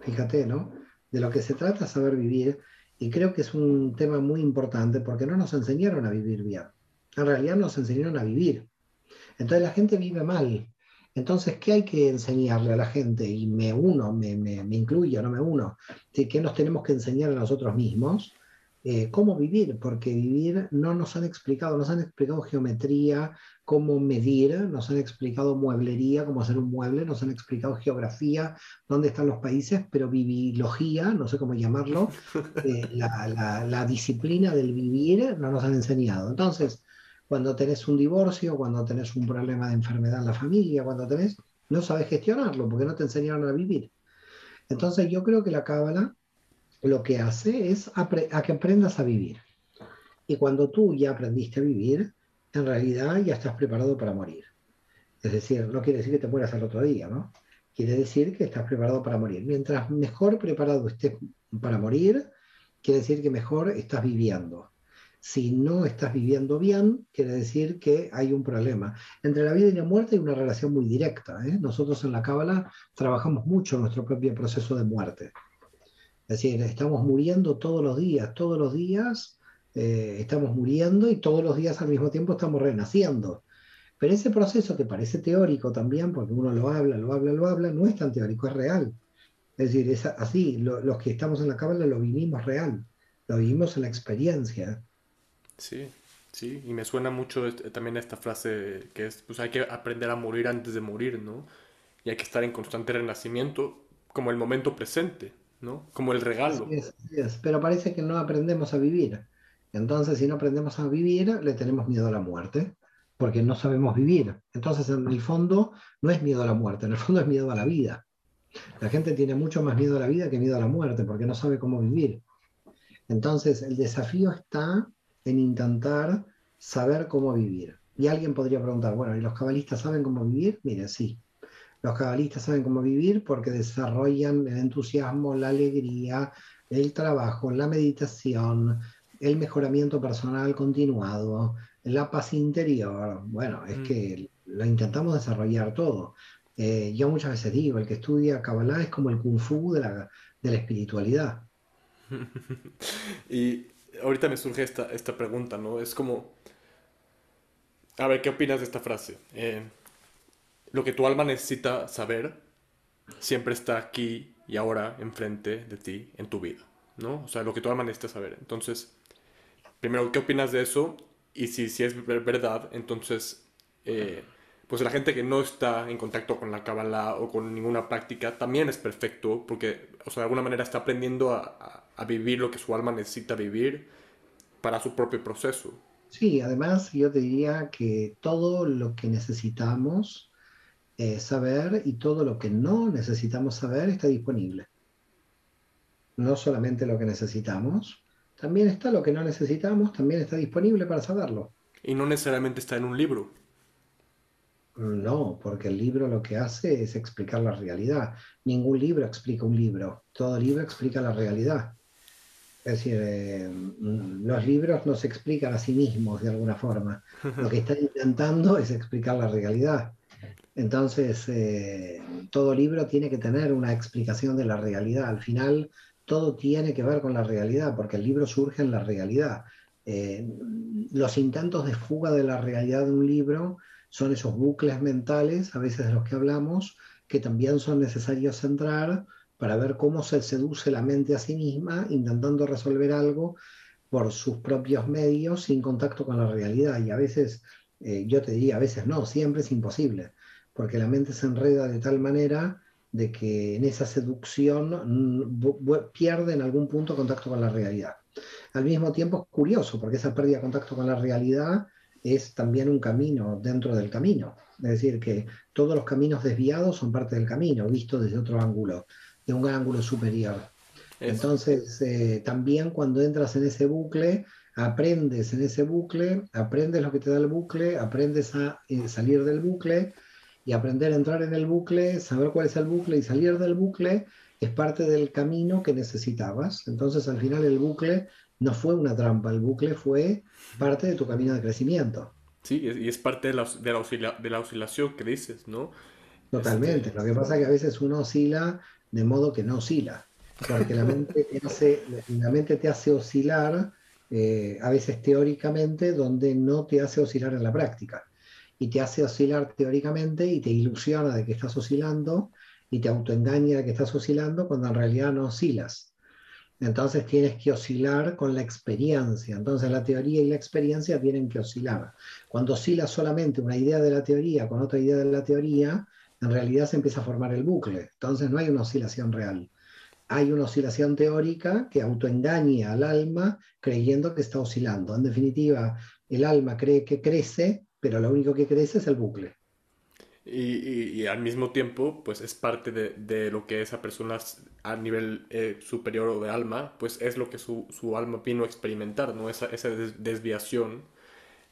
Fíjate, ¿no? De lo que se trata es saber vivir, y creo que es un tema muy importante porque no nos enseñaron a vivir bien. En realidad nos enseñaron a vivir. Entonces la gente vive mal, Entonces, ¿qué hay que enseñarle a la gente? Y me uno, me, me, incluyo, no me uno. ¿Qué nos tenemos que enseñar a nosotros mismos? Eh, cómo vivir, porque vivir no nos han explicado, nos han explicado geometría, cómo medir, nos han explicado mueblería, cómo hacer un mueble, nos han explicado geografía, dónde están los países, pero vivilogía, no sé cómo llamarlo, *laughs* eh, la, la, la, disciplina del vivir no nos han enseñado. Entonces, cuando tenés un divorcio, cuando tenés un problema de enfermedad en la familia, cuando tenés, no sabes gestionarlo porque no te enseñaron a vivir. Entonces yo creo que la cábala lo que hace es a, que aprendas a vivir. Y cuando tú ya aprendiste a vivir, en realidad ya estás preparado para morir. Es decir, no quiere decir que te mueras al otro día, ¿no? Quiere decir que estás preparado para morir. Mientras mejor preparado estés para morir, quiere decir que mejor estás viviendo. Si no estás viviendo bien, quiere decir que hay un problema. Entre la vida y la muerte hay una relación muy directa. ¿eh? Nosotros en la Cábala trabajamos mucho nuestro propio proceso de muerte. Es decir, estamos muriendo todos los días, todos los días eh, estamos muriendo y todos los días al mismo tiempo estamos renaciendo. Pero ese proceso que parece teórico también, porque uno lo habla, lo habla, lo habla, no es tan teórico, es real. Es decir, es así, los que estamos en la cábala lo vivimos real, lo vivimos en la experiencia. Sí, sí, y me suena mucho este, también esta frase que es, pues hay que aprender a morir antes de morir, ¿no? Y hay que estar en constante renacimiento como el momento presente. ¿no? Como el regalo. Pero parece que no aprendemos a vivir. Entonces, si no aprendemos a vivir, le tenemos miedo a la muerte, porque no sabemos vivir. Entonces, en el fondo, no es miedo a la muerte, en el fondo es miedo a la vida. La gente tiene mucho más miedo a la vida que miedo a la muerte, porque no sabe cómo vivir. Entonces, el desafío está en intentar saber cómo vivir. Y alguien podría preguntar, bueno, ¿y los cabalistas saben cómo vivir? Mire, sí, los cabalistas saben cómo vivir porque desarrollan el entusiasmo, la alegría, el trabajo, la meditación, el mejoramiento personal continuado, la paz interior. Bueno, es mm. que lo intentamos desarrollar todo. Eh, yo muchas veces digo, el que estudia Kabbalah es como el kung fu de la, de la espiritualidad. *laughs* y ahorita me surge esta, esta pregunta, ¿no? Es como, a ver, ¿qué opinas de esta frase? Eh, lo que tu alma necesita saber siempre está aquí y ahora enfrente de ti en tu vida, ¿no? O sea, lo que tu alma necesita saber. Entonces, primero, ¿qué opinas de eso? Y si, si es verdad, entonces, eh, pues la gente que no está en contacto con la Kabbalah o con ninguna práctica también es perfecto porque, o sea, de alguna manera está aprendiendo a, a vivir lo que su alma necesita vivir para su propio proceso. Sí, además yo diría que todo lo que necesitamos eh, saber y todo lo que no necesitamos saber está disponible. No solamente lo que necesitamos, también está lo que no necesitamos, también está disponible para saberlo. Y no necesariamente está en un libro. No, porque el libro lo que hace es explicar la realidad. Ningún libro explica un libro, todo libro explica la realidad. Es decir, eh, los libros no se explican a sí mismos de alguna forma. Lo que están intentando es explicar la realidad. Entonces, eh, todo libro tiene que tener una explicación de la realidad. Al final, todo tiene que ver con la realidad, porque el libro surge en la realidad. Eh, los intentos de fuga de la realidad de un libro son esos bucles mentales, a veces de los que hablamos, que también son necesarios centrar para ver cómo se seduce la mente a sí misma, intentando resolver algo por sus propios medios, sin contacto con la realidad. Y a veces, eh, yo te diría, a veces no, siempre es imposible porque la mente se enreda de tal manera de que en esa seducción pierde en algún punto contacto con la realidad. Al mismo tiempo es curioso, porque esa pérdida de contacto con la realidad es también un camino dentro del camino. Es decir, que todos los caminos desviados son parte del camino, visto desde otro ángulo, de un ángulo superior. Entonces, eh, también cuando entras en ese bucle, aprendes en ese bucle, aprendes lo que te da el bucle, aprendes a eh, salir del bucle, y aprender a entrar en el bucle, saber cuál es el bucle y salir del bucle es parte del camino que necesitabas. Entonces al final el bucle no fue una trampa, el bucle fue parte de tu camino de crecimiento. Sí, y es parte de la, de la, oscilación que dices, ¿no? Totalmente. Este, Lo que pasa es que a veces uno oscila de modo que no oscila, porque la mente te hace, la mente te hace oscilar, eh, a veces teóricamente, donde no te hace oscilar en la práctica. Y te hace oscilar teóricamente y te ilusiona de que estás oscilando y te autoengaña de que estás oscilando cuando en realidad no oscilas. Entonces tienes que oscilar con la experiencia. Entonces la teoría y la experiencia tienen que oscilar. Cuando oscila solamente una idea de la teoría con otra idea de la teoría, en realidad se empieza a formar el bucle. Entonces no hay una oscilación real. Hay una oscilación teórica que autoengaña al alma creyendo que está oscilando. En definitiva, el alma cree que crece, pero lo único que crece es el bucle. Y, al mismo tiempo, pues es parte de, lo que esa persona a nivel eh, superior o de alma, pues es lo que su, alma vino a experimentar, ¿no? Esa, esa desviación.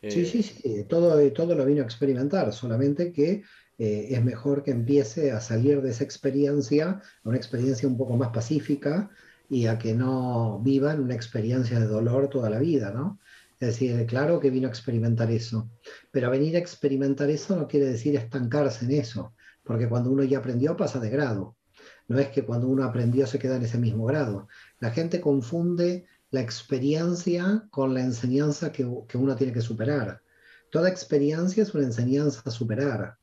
Sí, sí, sí, todo, todo lo vino a experimentar, solamente que eh, es mejor que empiece a salir de esa experiencia a una experiencia un poco más pacífica y a que no viva en una experiencia de dolor toda la vida, ¿no? Es decir, claro que vino a experimentar eso, pero venir a experimentar eso no quiere decir estancarse en eso, porque cuando uno ya aprendió pasa de grado. No es que cuando uno aprendió se queda en ese mismo grado. La gente confunde la experiencia con la enseñanza que, que uno tiene que superar. Toda experiencia es una enseñanza a superar.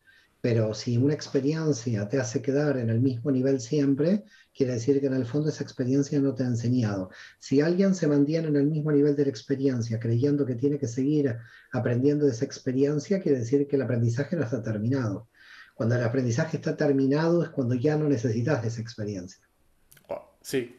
Pero si una experiencia te hace quedar en el mismo nivel siempre, quiere decir que en el fondo esa experiencia no te ha enseñado. Si alguien se mantiene en el mismo nivel de la experiencia, creyendo que tiene que seguir aprendiendo de esa experiencia, quiere decir que el aprendizaje no está terminado. Cuando el aprendizaje está terminado es cuando ya no necesitas esa experiencia. Sí,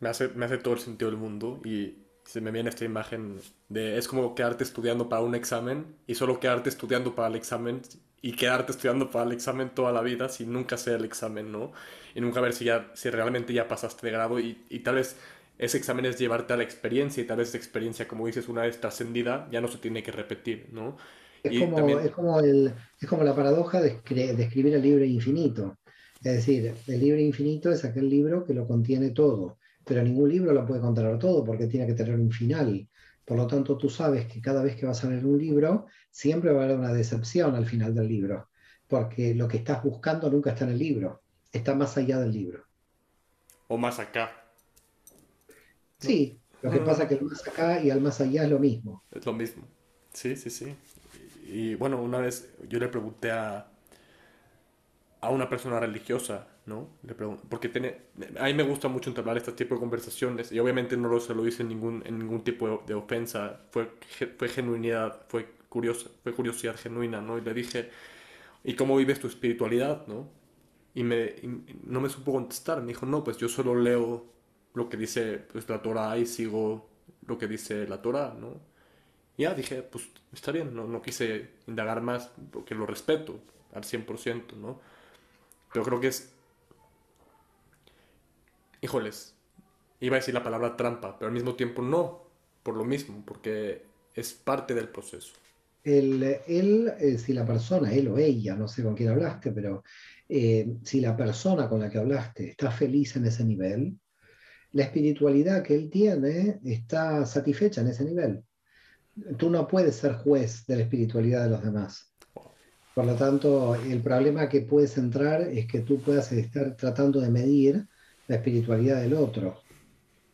me hace, me hace todo el sentido del mundo y se me viene esta imagen de es como quedarte estudiando para un examen y solo quedarte estudiando para el examen y quedarte estudiando para el examen toda la vida sin nunca hacer el examen, ¿no? Y nunca ver si, ya, si realmente ya pasaste de grado y, y tal vez ese examen es llevarte a la experiencia y tal vez esa experiencia, como dices, una vez trascendida, ya no se tiene que repetir, ¿no? Es, como, es, como, el, es como la paradoja de, de escribir el libro infinito. Es decir, el libro infinito es aquel libro que lo contiene todo, pero ningún libro lo puede contener todo porque tiene que tener un final. Por lo tanto, tú sabes que cada vez que vas a leer un libro, siempre va a haber una decepción al final del libro, porque lo que estás buscando nunca está en el libro, está más allá del libro. O más acá. Sí, lo que pasa es que el más acá y el más allá es lo mismo. Es lo mismo. Sí, sí, sí. Y bueno, una vez yo le pregunté a, a una persona religiosa, ¿no? Le porque tiene, a mí me gusta mucho entablar este tipo de conversaciones y obviamente no lo, se lo hice en ningún, en ningún tipo de, ofensa, fue, fue genuinidad, fue, curiosa, fue curiosidad genuina, ¿no? Y le dije, ¿y cómo vives tu espiritualidad, no? Y, me, no me supo contestar, me dijo, no, pues yo solo leo lo que dice pues, la Torah y sigo lo que dice la Torah, ¿no? Y ya dije, pues está bien, no, no quise indagar más porque lo respeto al 100%, ¿no? Pero creo que es... Híjoles, iba a decir la palabra trampa, pero al mismo tiempo no, por lo mismo, porque es parte del proceso. El, él, eh, si la persona, él o ella, no sé con quién hablaste, pero eh, si la persona con la que hablaste está feliz en ese nivel, la espiritualidad que él tiene está satisfecha en ese nivel. Tú no puedes ser juez de la espiritualidad de los demás. Por lo tanto, el problema que puedes entrar es que tú puedas estar tratando de medir la espiritualidad del otro.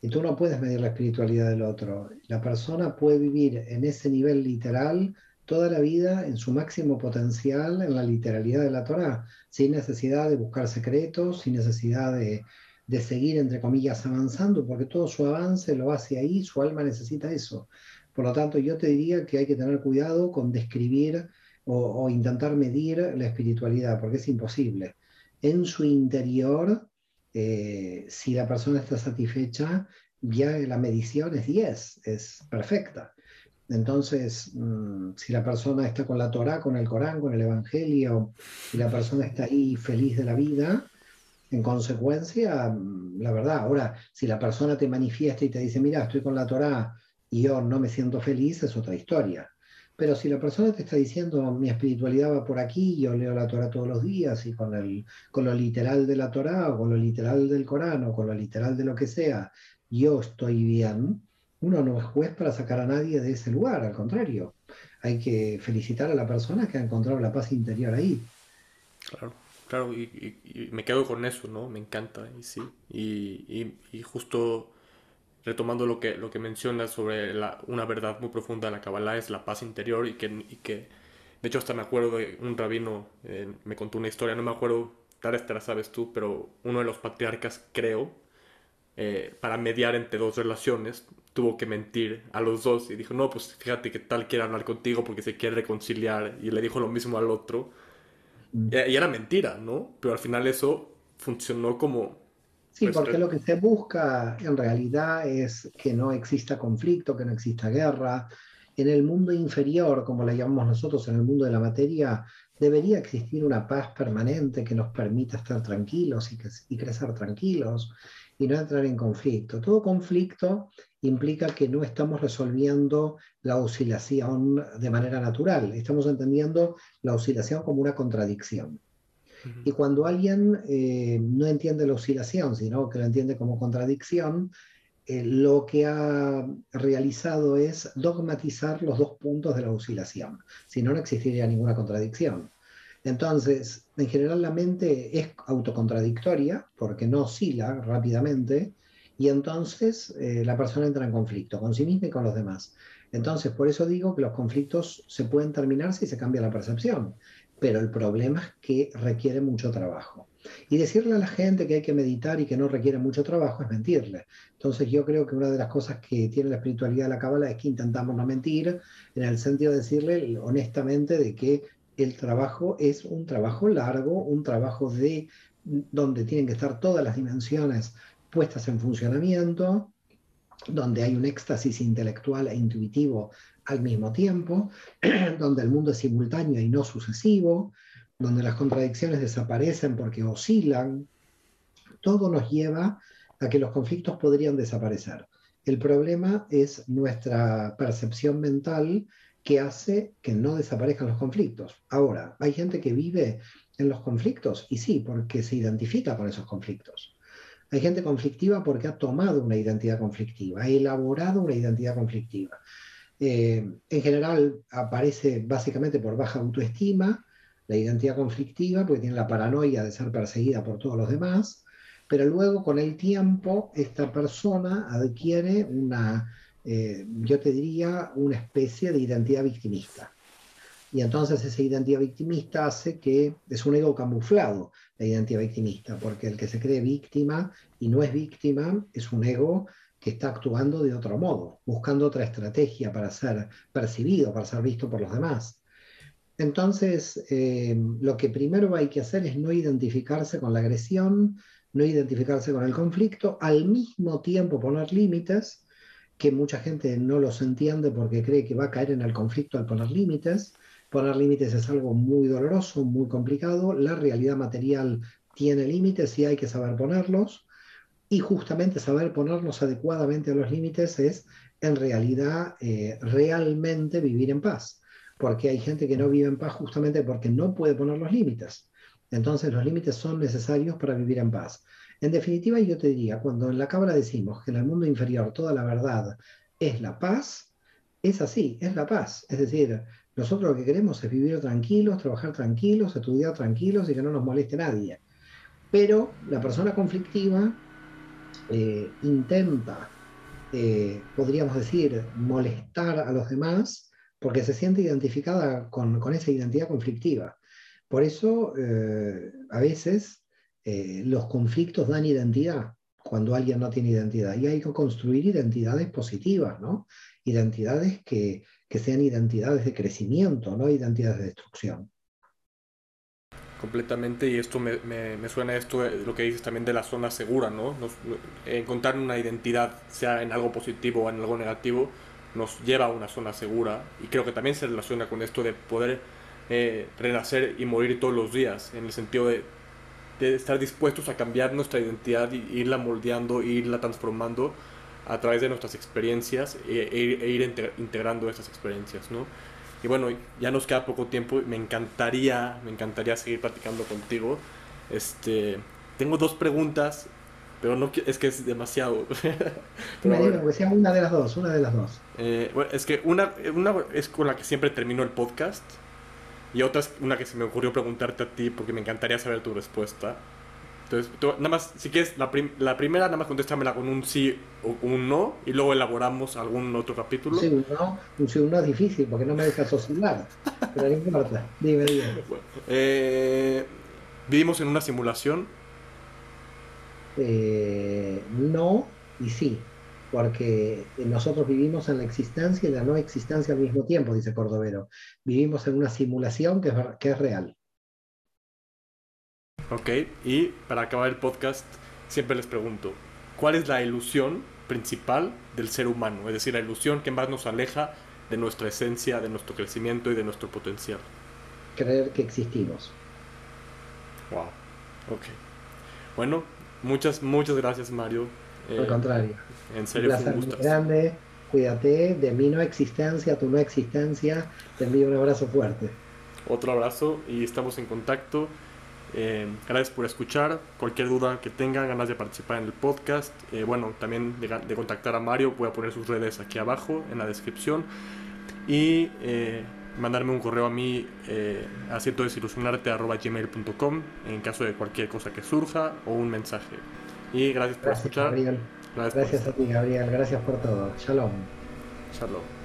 Y tú no puedes medir la espiritualidad del otro. La persona puede vivir en ese nivel literal toda la vida en su máximo potencial en la literalidad de la Torah, sin necesidad de buscar secretos, sin necesidad de, de seguir, entre comillas, avanzando, porque todo su avance lo hace ahí, su alma necesita eso. Por lo tanto, yo te diría que hay que tener cuidado con describir o, intentar medir la espiritualidad, porque es imposible. En su interior, eh, si la persona está satisfecha, ya la medición es 10, es perfecta. Entonces, mm, si la persona está con la Torah, con el Corán, con el Evangelio, y la persona está ahí feliz de la vida, en consecuencia, mm, la verdad, ahora, si la persona te manifiesta y te dice, mira, estoy con la Torah y yo no me siento feliz, es otra historia. Pero si la persona te está diciendo, mi espiritualidad va por aquí, yo leo la Torah todos los días y con, el, con lo literal de la Torah o con lo literal del Corán o con lo literal de lo que sea, yo estoy bien, uno no es juez para sacar a nadie de ese lugar, al contrario. Hay que felicitar a la persona que ha encontrado la paz interior ahí. Claro, claro, y, me quedo con eso, ¿no? Me encanta, y sí. Y, y justo retomando lo que, lo que mencionas sobre la, una verdad muy profunda de la Kabbalah, es la paz interior y que, y que De hecho, hasta me acuerdo de un rabino, eh, me contó una historia, no me acuerdo, tal vez te la sabes tú, pero uno de los patriarcas, creo, eh, para mediar entre dos relaciones, tuvo que mentir a los dos y dijo, no, pues fíjate que tal quiere hablar contigo porque se quiere reconciliar y le dijo lo mismo al otro. Mm. Y, era mentira, ¿no? Pero al final eso funcionó como... Sí, pues, porque lo que se busca en realidad es que no exista conflicto, que no exista guerra. En el mundo inferior, como la llamamos nosotros, en el mundo de la materia, debería existir una paz permanente que nos permita estar tranquilos y, que, y crecer tranquilos y no entrar en conflicto. Todo conflicto implica que no estamos resolviendo la oscilación de manera natural, estamos entendiendo la oscilación como una contradicción. Y cuando alguien eh, no entiende la oscilación, sino que lo entiende como contradicción, eh, lo que ha realizado es dogmatizar los dos puntos de la oscilación. Si no, no existiría ninguna contradicción. Entonces, en general la mente es autocontradictoria porque no oscila rápidamente y entonces eh, la persona entra en conflicto con sí misma y con los demás. Entonces, por eso digo que los conflictos se pueden terminar si se cambia la percepción, pero el problema es que requiere mucho trabajo. Y decirle a la gente que hay que meditar y que no requiere mucho trabajo es mentirle. Entonces yo creo que una de las cosas que tiene la espiritualidad de la cábala es que intentamos no mentir, en el sentido de decirle honestamente de que el trabajo es un trabajo largo, un trabajo de donde tienen que estar todas las dimensiones puestas en funcionamiento, donde hay un éxtasis intelectual e intuitivo al mismo tiempo, *clears throat* donde el mundo es simultáneo y no sucesivo, donde las contradicciones desaparecen porque oscilan, todo nos lleva a que los conflictos podrían desaparecer. El problema es nuestra percepción mental que hace que no desaparezcan los conflictos. Ahora, hay gente que vive en los conflictos y sí, porque se identifica con esos conflictos. Hay gente conflictiva porque ha tomado una identidad conflictiva, ha elaborado una identidad conflictiva. Eh, en general aparece básicamente por baja autoestima, la identidad conflictiva, porque tiene la paranoia de ser perseguida por todos los demás, pero luego con el tiempo esta persona adquiere una eh, yo te diría, una especie de identidad victimista. Y entonces esa identidad victimista hace que es un ego camuflado, la identidad victimista, porque el que se cree víctima y no es víctima es un ego que está actuando de otro modo, buscando otra estrategia para ser percibido, para ser visto por los demás. Entonces, eh, lo que primero hay que hacer es no identificarse con la agresión, no identificarse con el conflicto, al mismo tiempo poner límites que mucha gente no los entiende porque cree que va a caer en el conflicto al poner límites. Poner límites es algo muy doloroso, muy complicado. La realidad material tiene límites y hay que saber ponerlos. Y justamente saber ponerlos adecuadamente a los límites es en realidad eh, realmente vivir en paz. Porque hay gente que no vive en paz justamente porque no puede poner los límites. Entonces los límites son necesarios para vivir en paz. En definitiva, yo te diría, cuando en la Cámara decimos que en el mundo inferior toda la verdad es la paz, es así, es la paz. Es decir, nosotros lo que queremos es vivir tranquilos, trabajar tranquilos, estudiar tranquilos y que no nos moleste nadie. Pero la persona conflictiva eh, intenta, eh, podríamos decir, molestar a los demás porque se siente identificada con, esa identidad conflictiva. Por eso, eh, a veces los conflictos dan identidad cuando alguien no tiene identidad. Y hay que construir identidades positivas, ¿no? Identidades que, sean identidades de crecimiento, no identidades de destrucción. Completamente, y esto me, me, suena esto, lo que dices también de la zona segura, ¿no? encontrar una identidad, sea en algo positivo o en algo negativo, nos lleva a una zona segura. Y creo que también se relaciona con esto de poder eh, renacer y morir todos los días, en el sentido de estar dispuestos a cambiar nuestra identidad y irla moldeando, e irla transformando a través de nuestras experiencias e, e, e ir integrando esas experiencias, ¿no? Y bueno, ya nos queda poco tiempo, me encantaría, me encantaría seguir platicando contigo. Este, tengo dos preguntas, pero no es que es demasiado. *laughs* me digo que sea una de las dos, una de las dos. Eh, bueno, es que una, una es con la que siempre termino el podcast y otra es una que se me ocurrió preguntarte a ti porque me encantaría saber tu respuesta. Entonces, nada más, si quieres, la, la, primera, nada más contéstamela con un sí o un no, y luego elaboramos algún otro capítulo. Sí, un no, un sí un no es difícil, porque no me dejas oscilar. Pero no importa, dime, dime. Eh, ¿Vivimos en una simulación? Eh, no y sí, porque nosotros vivimos en la existencia y la no existencia al mismo tiempo, dice Cordovero. Vivimos en una simulación que es, que es real. Ok, y para acabar el podcast, siempre les pregunto, ¿cuál es la ilusión principal del ser humano? Es decir, la ilusión que más nos aleja de nuestra esencia, de nuestro crecimiento y de nuestro potencial. Creer que existimos. Wow, ok. Bueno, muchas, muchas gracias Mario. Al eh, contrario. En serio, un, un gusto. grande. Cuídate de mi no existencia, tu no existencia. Te envío un abrazo fuerte. Otro abrazo y estamos en contacto. Eh, gracias por escuchar. Cualquier duda que tengan, ganas de participar en el podcast, eh, bueno, también de, contactar a Mario, voy a poner sus redes aquí abajo en la descripción. Y eh, mandarme un correo a mí a gmail.com en caso de cualquier cosa que surja o un mensaje. Y gracias por escuchar. Gracias, gracias a ti, Gabriel. Gracias por todo. Shalom. Shalom.